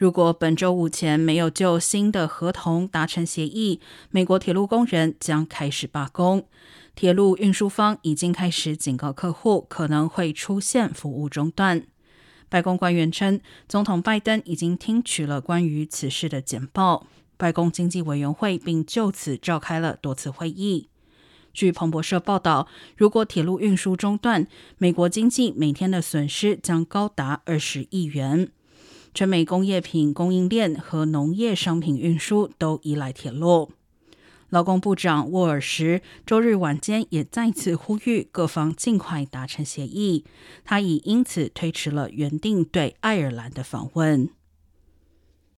如果本周五前没有就新的合同达成协议，美国铁路工人将开始罢工。铁路运输方已经开始警告客户，可能会出现服务中断。白宫官员称，总统拜登已经听取了关于此事的简报，白宫经济委员会并就此召开了多次会议。据彭博社报道，如果铁路运输中断，美国经济每天的损失将高达二十亿元。全美工业品供应链和农业商品运输都依赖铁路。劳工部长沃尔什周日晚间也再次呼吁各方尽快达成协议，他已因此推迟了原定对爱尔兰的访问。